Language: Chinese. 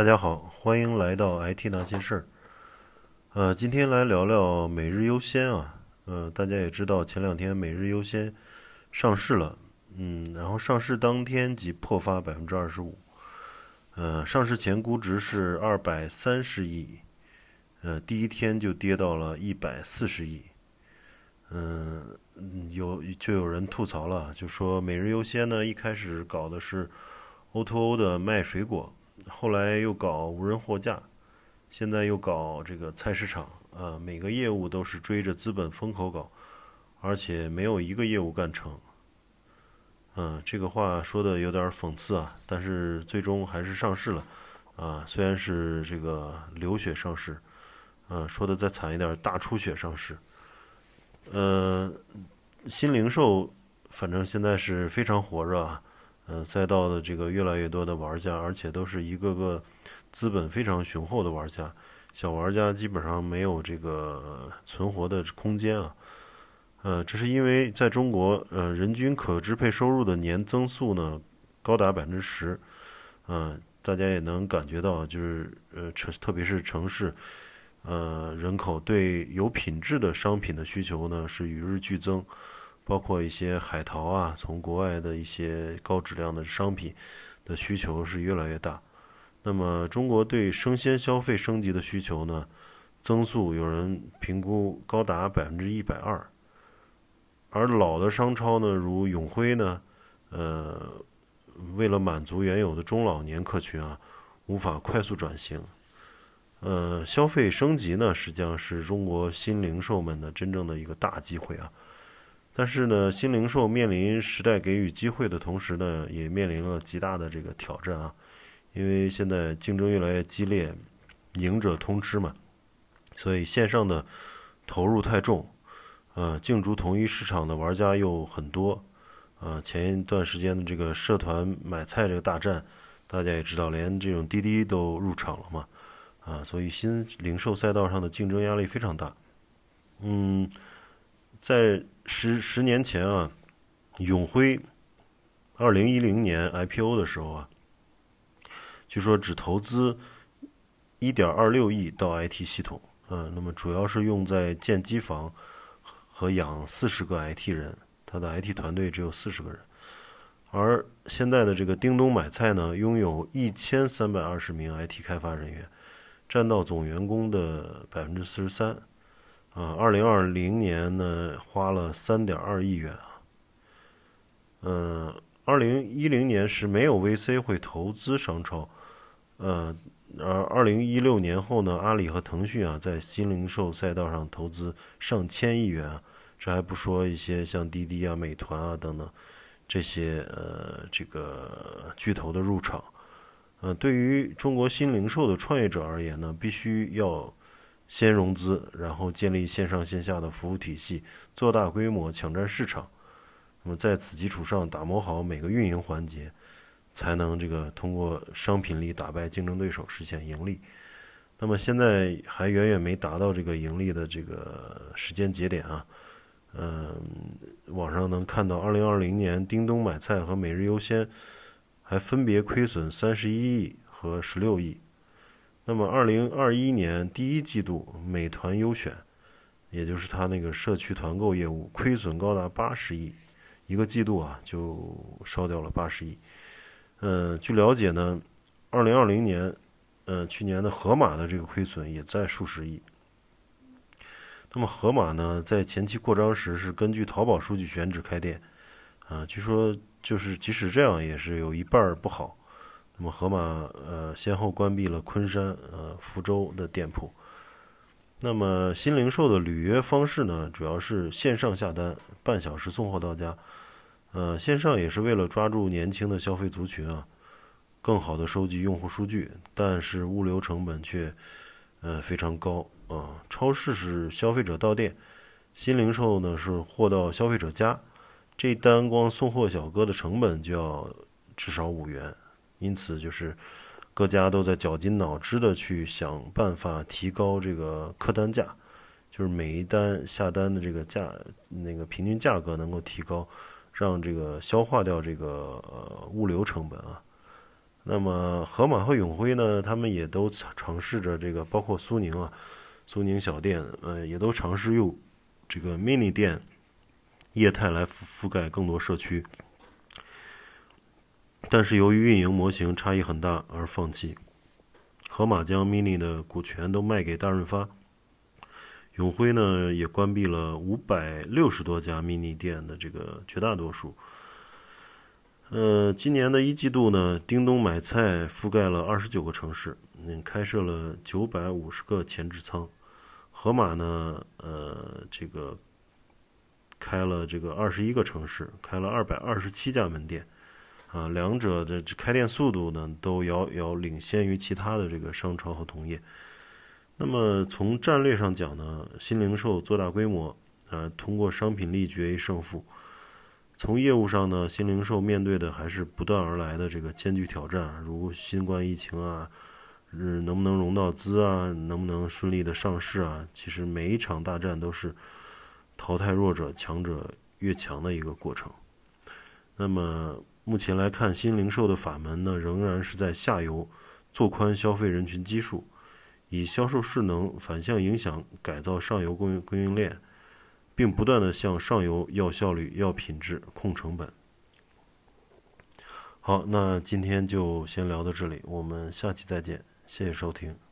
大家好，欢迎来到 IT 那些事儿。呃，今天来聊聊每日优先啊。呃，大家也知道，前两天每日优先上市了，嗯，然后上市当天即破发百分之二十五。呃，上市前估值是二百三十亿，呃，第一天就跌到了一百四十亿。嗯，有就有人吐槽了，就说每日优先呢，一开始搞的是 O2O 的卖水果。后来又搞无人货架，现在又搞这个菜市场啊，每个业务都是追着资本风口搞，而且没有一个业务干成。嗯，这个话说的有点讽刺啊，但是最终还是上市了啊，虽然是这个流血上市，嗯，说的再惨一点，大出血上市。呃，新零售反正现在是非常火热啊。嗯，赛道的这个越来越多的玩家，而且都是一个个资本非常雄厚的玩家，小玩家基本上没有这个存活的空间啊。呃，这是因为在中国，呃，人均可支配收入的年增速呢高达百分之十。嗯，大家也能感觉到，就是呃城，特别是城市，呃，人口对有品质的商品的需求呢是与日俱增。包括一些海淘啊，从国外的一些高质量的商品的需求是越来越大。那么，中国对生鲜消费升级的需求呢，增速有人评估高达百分之一百二。而老的商超呢，如永辉呢，呃，为了满足原有的中老年客群啊，无法快速转型。呃，消费升级呢，实际上是中国新零售们的真正的一个大机会啊。但是呢，新零售面临时代给予机会的同时呢，也面临了极大的这个挑战啊。因为现在竞争越来越激烈，赢者通吃嘛，所以线上的投入太重，呃，竞逐同一市场的玩家又很多，啊，前一段时间的这个社团买菜这个大战，大家也知道，连这种滴滴都入场了嘛，啊，所以新零售赛道上的竞争压力非常大，嗯。在十十年前啊，永辉二零一零年 IPO 的时候啊，据说只投资一点二六亿到 IT 系统，嗯，那么主要是用在建机房和养四十个 IT 人，他的 IT 团队只有四十个人。而现在的这个叮咚买菜呢，拥有一千三百二十名 IT 开发人员，占到总员工的百分之四十三。啊，二零二零年呢，花了三点二亿元啊。嗯，二零一零年是没有 VC 会投资商超，呃，而二零一六年后呢，阿里和腾讯啊，在新零售赛道上投资上千亿元，这还不说一些像滴滴啊、美团啊等等这些呃这个巨头的入场。呃，对于中国新零售的创业者而言呢，必须要。先融资，然后建立线上线下的服务体系，做大规模抢占市场。那么在此基础上打磨好每个运营环节，才能这个通过商品力打败竞争对手，实现盈利。那么现在还远远没达到这个盈利的这个时间节点啊。嗯，网上能看到，二零二零年叮咚买菜和每日优先还分别亏损三十一亿和十六亿。那么，二零二一年第一季度，美团优选，也就是它那个社区团购业务，亏损高达八十亿，一个季度啊就烧掉了八十亿。嗯，据了解呢，二零二零年，呃，去年的盒马的这个亏损也在数十亿。那么，盒马呢，在前期扩张时是根据淘宝数据选址开店，啊，据说就是即使这样，也是有一半不好。那么，盒马呃先后关闭了昆山、呃福州的店铺。那么，新零售的履约方式呢，主要是线上下单，半小时送货到家。呃，线上也是为了抓住年轻的消费族群啊，更好的收集用户数据，但是物流成本却呃非常高啊。超市是消费者到店，新零售呢是货到消费者家，这单光送货小哥的成本就要至少五元。因此，就是各家都在绞尽脑汁的去想办法提高这个客单价，就是每一单下单的这个价，那个平均价格能够提高，让这个消化掉这个物流成本啊。那么盒马和永辉呢，他们也都尝试着这个，包括苏宁啊，苏宁小店，呃，也都尝试用这个 mini 店业态来覆覆盖更多社区。但是由于运营模型差异很大而放弃。盒马将 mini 的股权都卖给大润发，永辉呢也关闭了五百六十多家 mini 店的这个绝大多数。呃，今年的一季度呢，叮咚买菜覆盖了二十九个城市，嗯，开设了九百五十个前置仓。盒马呢，呃，这个开了这个二十一个城市，开了二百二十七家门店。啊，两者的开店速度呢，都遥遥领先于其他的这个商超和同业。那么从战略上讲呢，新零售做大规模，呃，通过商品力决一胜负。从业务上呢，新零售面对的还是不断而来的这个艰巨挑战，如新冠疫情啊，嗯，能不能融到资啊，能不能顺利的上市啊？其实每一场大战都是淘汰弱者、强者越强的一个过程。那么。目前来看，新零售的法门呢，仍然是在下游做宽消费人群基数，以销售势能反向影响改造上游供应供应链，并不断的向上游要效率、要品质、控成本。好，那今天就先聊到这里，我们下期再见，谢谢收听。